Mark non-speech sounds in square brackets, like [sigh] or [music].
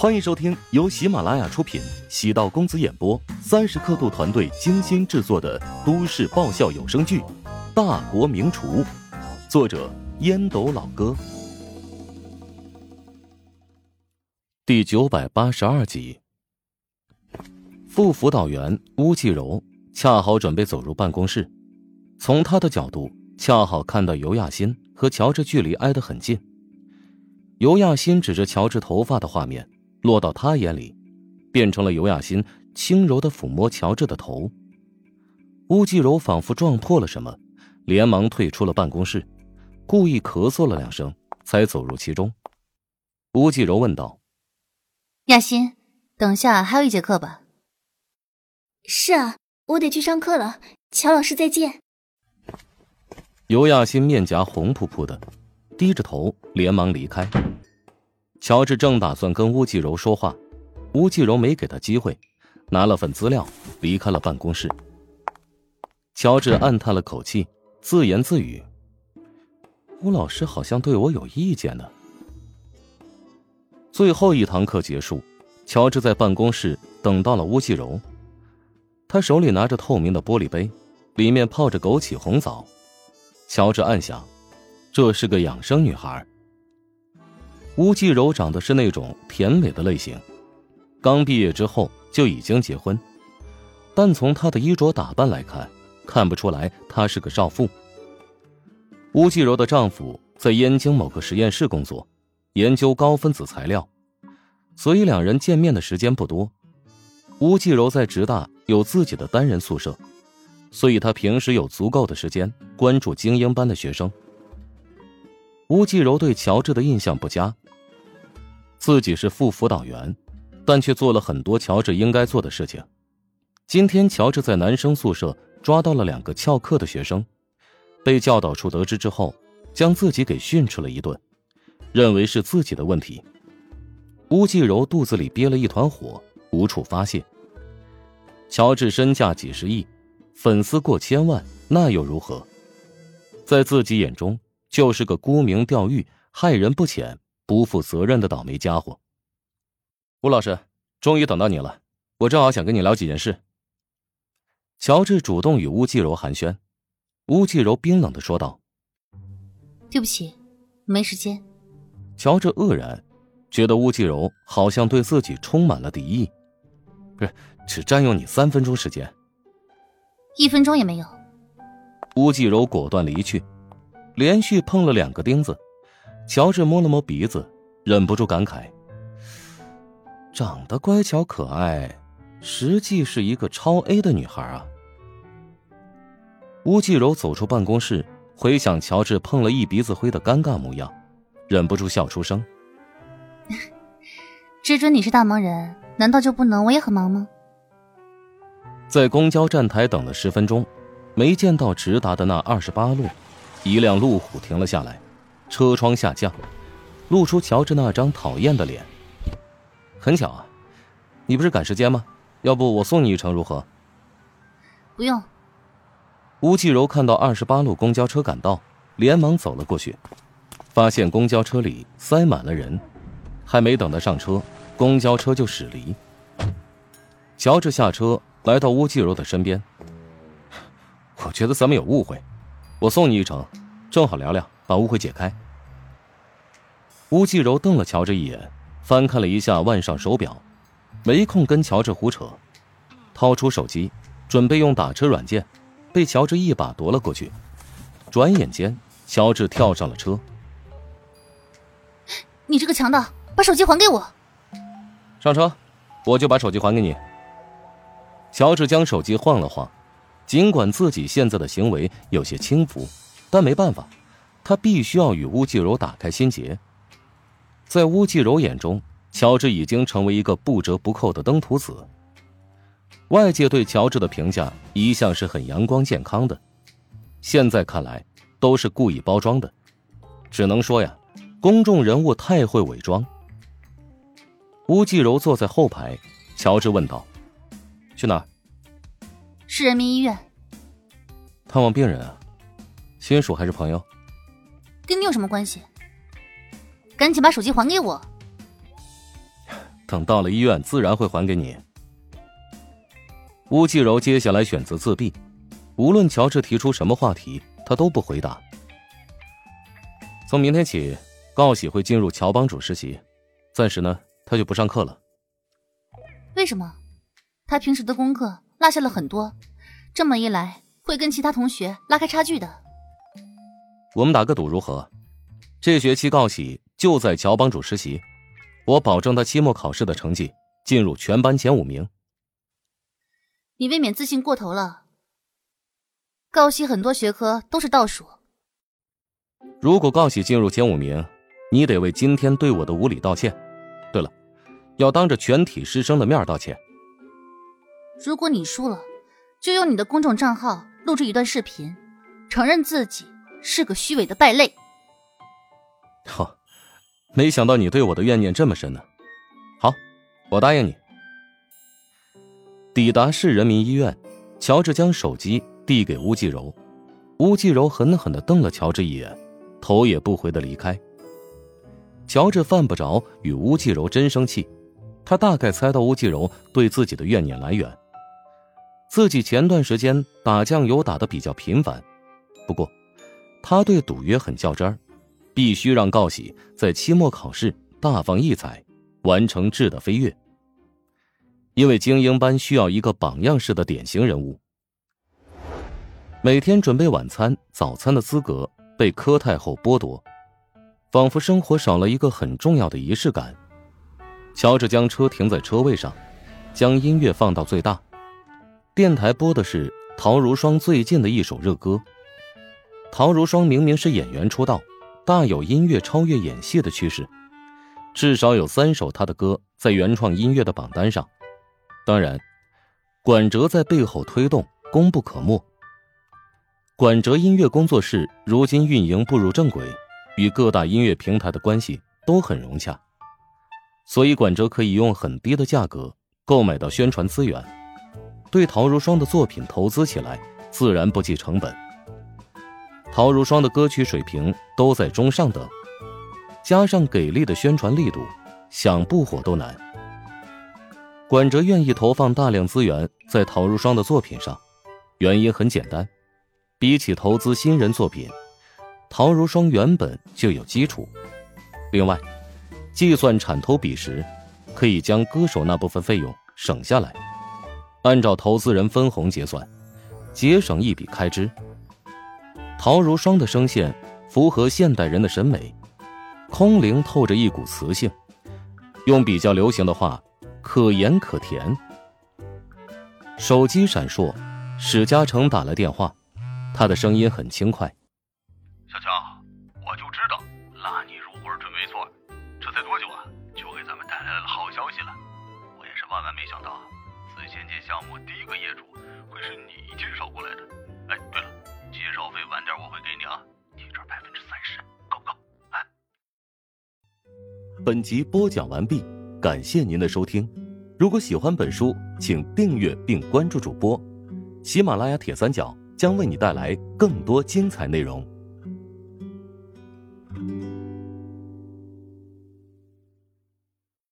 欢迎收听由喜马拉雅出品、喜道公子演播、三十刻度团队精心制作的都市爆笑有声剧《大国名厨》，作者烟斗老哥，第九百八十二集。副辅导员乌继柔恰好准备走入办公室，从他的角度，恰好看到尤亚欣和乔治距离挨得很近。尤亚欣指着乔治头发的画面。落到他眼里，变成了尤雅欣轻柔的抚摸乔治的头。乌继柔仿佛撞破了什么，连忙退出了办公室，故意咳嗽了两声，才走入其中。乌继柔问道：“亚欣，等下还有一节课吧？”“是啊，我得去上课了。乔老师再见。”尤亚欣面颊红扑扑的，低着头连忙离开。乔治正打算跟乌继柔说话，乌继柔没给他机会，拿了份资料离开了办公室。乔治暗叹了口气，自言自语：“吴老师好像对我有意见呢。”最后一堂课结束，乔治在办公室等到了巫继柔，他手里拿着透明的玻璃杯，里面泡着枸杞红枣。乔治暗想，这是个养生女孩。吴继柔长得是那种甜美的类型，刚毕业之后就已经结婚，但从她的衣着打扮来看，看不出来她是个少妇。吴继柔的丈夫在燕京某个实验室工作，研究高分子材料，所以两人见面的时间不多。吴继柔在职大有自己的单人宿舍，所以她平时有足够的时间关注精英班的学生。吴继柔对乔治的印象不佳。自己是副辅导员，但却做了很多乔治应该做的事情。今天，乔治在男生宿舍抓到了两个翘课的学生，被教导处得知之后，将自己给训斥了一顿，认为是自己的问题。吴继柔肚子里憋了一团火，无处发泄。乔治身价几十亿，粉丝过千万，那又如何？在自己眼中。就是个沽名钓誉、害人不浅、不负责任的倒霉家伙。吴老师，终于等到你了，我正好想跟你聊几件事。乔治主动与乌继柔寒暄，乌继柔冰冷的说道：“对不起，没时间。”乔治愕然，觉得乌继柔好像对自己充满了敌意。不是，只占用你三分钟时间，一分钟也没有。乌继柔果断离去。连续碰了两个钉子，乔治摸了摸鼻子，忍不住感慨：长得乖巧可爱，实际是一个超 A 的女孩啊。吴继柔走出办公室，回想乔治碰了一鼻子灰的尴尬模样，忍不住笑出声：“ [laughs] 只准你是大忙人，难道就不能我也很忙吗？”在公交站台等了十分钟，没见到直达的那二十八路。一辆路虎停了下来，车窗下降，露出乔治那张讨厌的脸。很巧啊，你不是赶时间吗？要不我送你一程如何？不用。吴继柔看到二十八路公交车赶到，连忙走了过去，发现公交车里塞满了人，还没等他上车，公交车就驶离。乔治下车，来到吴继柔的身边。[sighs] 我觉得咱们有误会。我送你一程，正好聊聊，把误会解开。吴继柔瞪了乔治一眼，翻看了一下腕上手表，没空跟乔治胡扯，掏出手机，准备用打车软件，被乔治一把夺了过去。转眼间，乔治跳上了车。你这个强盗，把手机还给我！上车，我就把手机还给你。乔治将手机晃了晃。尽管自己现在的行为有些轻浮，但没办法，他必须要与乌继柔打开心结。在乌继柔眼中，乔治已经成为一个不折不扣的登徒子。外界对乔治的评价一向是很阳光健康的，现在看来都是故意包装的。只能说呀，公众人物太会伪装。乌继柔坐在后排，乔治问道：“去哪儿？”市人民医院，探望病人啊，亲属还是朋友？跟你有什么关系？赶紧把手机还给我！等到了医院，自然会还给你。乌继柔接下来选择自闭，无论乔治提出什么话题，他都不回答。从明天起，高喜会进入乔帮主实习，暂时呢，他就不上课了。为什么？他平时的功课落下了很多，这么一来会跟其他同学拉开差距的。我们打个赌如何？这学期告喜就在乔帮主实习，我保证他期末考试的成绩进入全班前五名。你未免自信过头了。高喜很多学科都是倒数。如果告喜进入前五名，你得为今天对我的无礼道歉。对了，要当着全体师生的面道歉。如果你输了，就用你的公众账号录制一段视频，承认自己是个虚伪的败类。[laughs] 哈，没想到你对我的怨念这么深呢。好，我答应你。抵达市人民医院，乔治将手机递给乌继柔，乌继柔狠狠的瞪了乔治一眼，头也不回的离开。乔治犯不着与乌继柔真生气，他大概猜到乌继柔对自己的怨念来源。自己前段时间打酱油打的比较频繁，不过他对赌约很较真儿，必须让告喜在期末考试大放异彩，完成质的飞跃。因为精英班需要一个榜样式的典型人物，每天准备晚餐、早餐的资格被柯太后剥夺，仿佛生活少了一个很重要的仪式感。乔治将车停在车位上，将音乐放到最大。电台播的是陶如霜最近的一首热歌。陶如霜明明是演员出道，大有音乐超越演戏的趋势，至少有三首她的歌在原创音乐的榜单上。当然，管哲在背后推动，功不可没。管哲音乐工作室如今运营步入正轨，与各大音乐平台的关系都很融洽，所以管哲可以用很低的价格购买到宣传资源。对陶如霜的作品投资起来，自然不计成本。陶如霜的歌曲水平都在中上等，加上给力的宣传力度，想不火都难。管哲愿意投放大量资源在陶如霜的作品上，原因很简单：比起投资新人作品，陶如霜原本就有基础。另外，计算产投比时，可以将歌手那部分费用省下来。按照投资人分红结算，节省一笔开支。陶如霜的声线符合现代人的审美，空灵透着一股磁性，用比较流行的话，可盐可甜。手机闪烁，史嘉诚打来电话，他的声音很轻快：“小乔，我就知道拉你入伙准没错，这才多久啊，就给咱们带来了好消息了。我也是万万没想到。”仙界项目第一个业主会是你介绍过来的。哎，对了，介绍费晚点，百分之三十，够不够？哎。本集播讲完毕，感谢您的收听。如果喜欢本书，请订阅并关注主播。喜马拉雅铁三角将为你带来更多精彩内容。